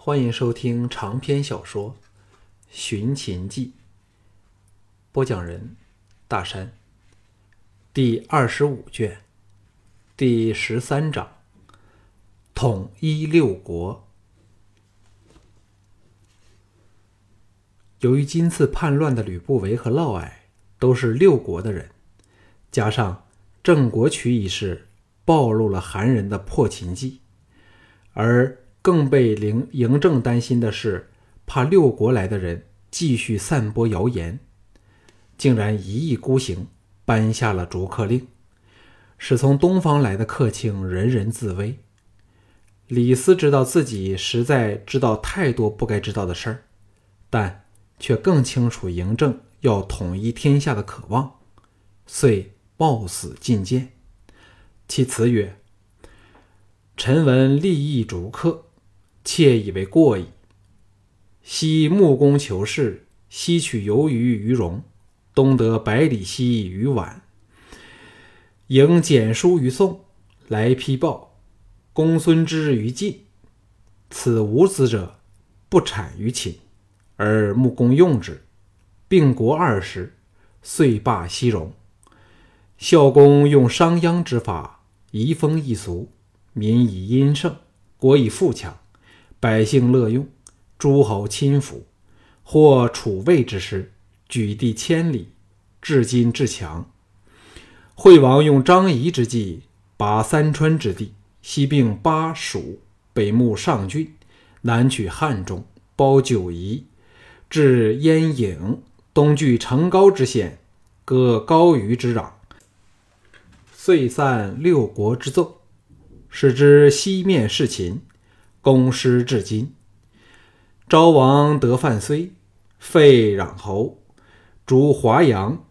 欢迎收听长篇小说《寻秦记》，播讲人：大山。第二十五卷，第十三章：统一六国。由于今次叛乱的吕不韦和嫪毐都是六国的人，加上郑国渠一事暴露了韩人的破秦计，而更被灵嬴政担心的是，怕六国来的人继续散播谣言，竟然一意孤行，颁下了逐客令，使从东方来的客卿人人自危。李斯知道自己实在知道太多不该知道的事儿，但却更清楚嬴政要统一天下的渴望，遂冒死进谏。其辞曰：“臣闻利益逐客。”妾以为过矣。西木工求是，西取游鱼于戎，东得百里奚于宛。迎简书于宋，来批报公孙之于晋。此无子者，不产于秦，而木工用之，并国二十，遂罢西戎。孝公用商鞅之法，移风易俗，民以殷盛，国以富强。百姓乐用，诸侯亲服，或楚魏之师，举地千里，至今至强。惠王用张仪之计，拔三川之地，西并巴蜀，北牧上郡，南取汉中，包九夷，至燕郢，东据成皋之险，割高虞之壤，遂散六国之奏，使之西面事秦。公师至今，昭王得范睢，废穰侯，逐华阳，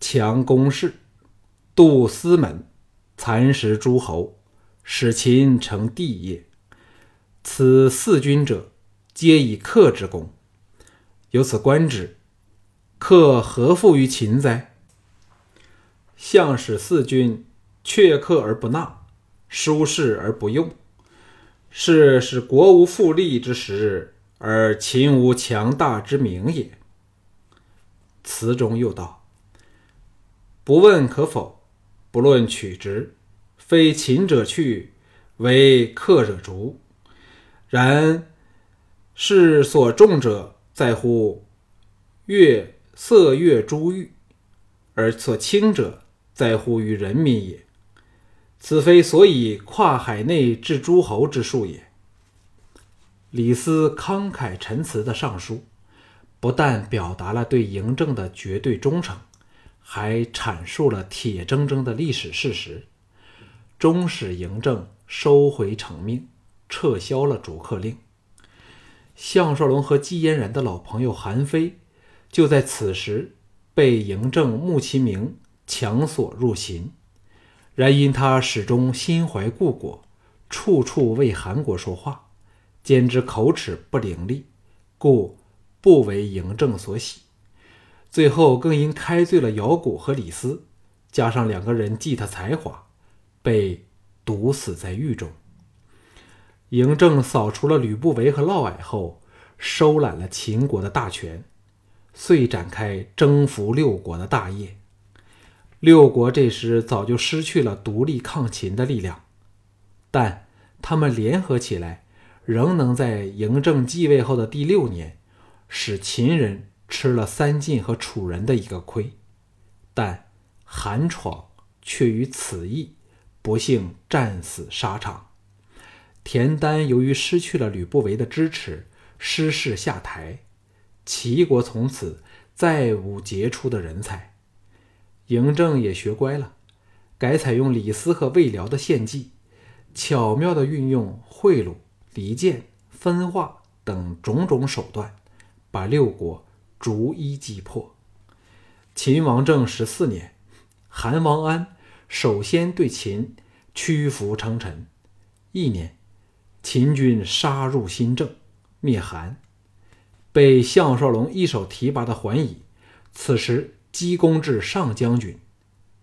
强公室，杜司门，蚕食诸侯，使秦成帝业。此四君者，皆以克之功。由此观之，克何负于秦哉？相使四君却克而不纳，疏士而不用。是使国无富利之时，而秦无强大之名也。词中又道：“不问可否，不论取直，非秦者去，为客者逐。然是所重者在乎月色月珠玉，而所轻者在乎于人民也。”此非所以跨海内置诸侯之术也。李斯慷慨陈词的上书，不但表达了对嬴政的绝对忠诚，还阐述了铁铮铮的历史事实，终使嬴政收回成命，撤销了逐客令。项少龙和季嫣然的老朋友韩非，就在此时被嬴政穆其明强索入秦。然因他始终心怀故国，处处为韩国说话，兼之口齿不伶俐，故不为嬴政所喜。最后更因开罪了姚贾和李斯，加上两个人忌他才华，被毒死在狱中。嬴政扫除了吕不韦和嫪毐后，收揽了秦国的大权，遂展开征服六国的大业。六国这时早就失去了独立抗秦的力量，但他们联合起来，仍能在嬴政继位后的第六年，使秦人吃了三晋和楚人的一个亏。但韩闯却于此役不幸战死沙场，田丹由于失去了吕不韦的支持，失势下台，齐国从此再无杰出的人才。嬴政也学乖了，改采用李斯和魏辽的献计，巧妙地运用贿赂、离间、分化等种种手段，把六国逐一击破。秦王政十四年，韩王安首先对秦屈服称臣。一年，秦军杀入新郑，灭韩，被项少龙一手提拔的桓乙，此时。积功至上将军，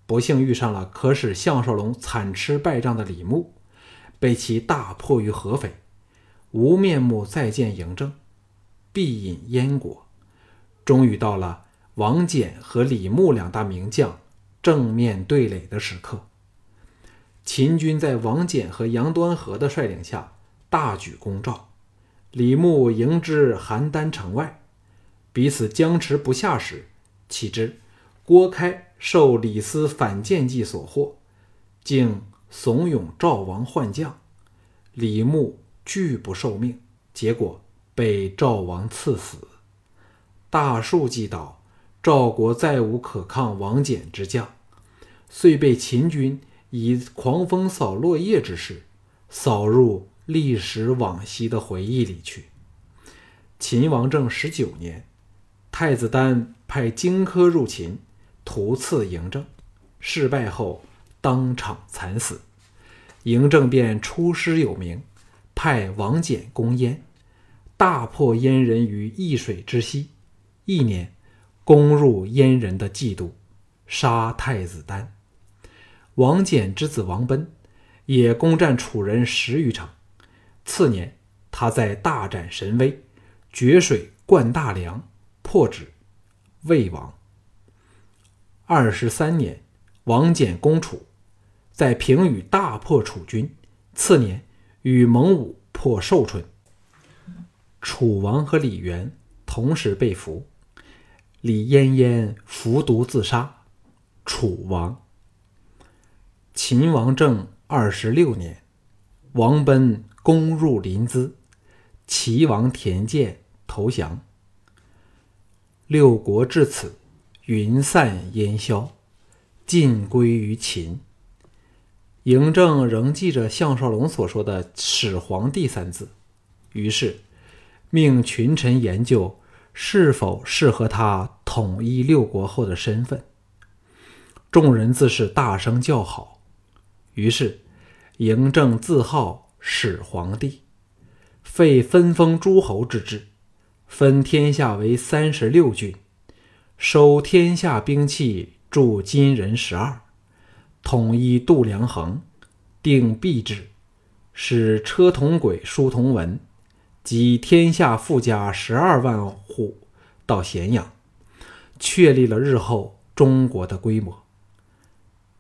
不幸遇上了可使项少龙惨吃败仗的李牧，被其大破于合肥。无面目再见嬴政，必饮燕国。终于到了王翦和李牧两大名将正面对垒的时刻。秦军在王翦和杨端和的率领下大举攻赵，李牧迎之邯郸城外，彼此僵持不下时，岂知郭开受李斯反间计所惑，竟怂恿赵王换将，李牧拒不受命，结果被赵王赐死。大树既倒，赵国再无可抗王翦之将，遂被秦军以狂风扫落叶之势扫入历史往昔的回忆里去。秦王政十九年，太子丹派荆轲入秦，屠刺嬴政，事败后当场惨死。嬴政便出师有名，派王翦攻燕，大破燕人于易水之西。一年，攻入燕人的冀都，杀太子丹。王翦之子王奔也攻占楚人十余城。次年，他在大展神威，决水灌大梁，破之，魏王。二十三年，王翦攻楚，在平舆大破楚军。次年，与蒙武破寿春。楚王和李元同时被俘。李嫣嫣服毒自杀，楚王。秦王政二十六年，王奔攻入临淄，齐王田建投降。六国至此，云散烟消，尽归于秦。嬴政仍记着项少龙所说的“始皇帝”三字，于是命群臣研究。是否适合他统一六国后的身份？众人自是大声叫好。于是，嬴政自号始皇帝，废分封诸侯之制，分天下为三十六郡，收天下兵器，铸金人十二，统一度量衡，定币制，使车同轨，书同文。集天下富家十二万户到咸阳，确立了日后中国的规模。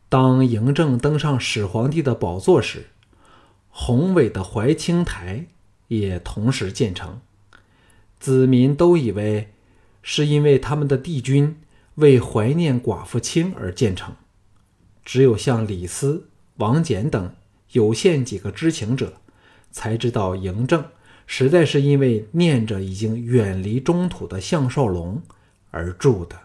当嬴政登上始皇帝的宝座时，宏伟的怀清台也同时建成。子民都以为是因为他们的帝君为怀念寡妇清而建成，只有像李斯、王翦等有限几个知情者，才知道嬴政。实在是因为念着已经远离中土的项少龙而住的。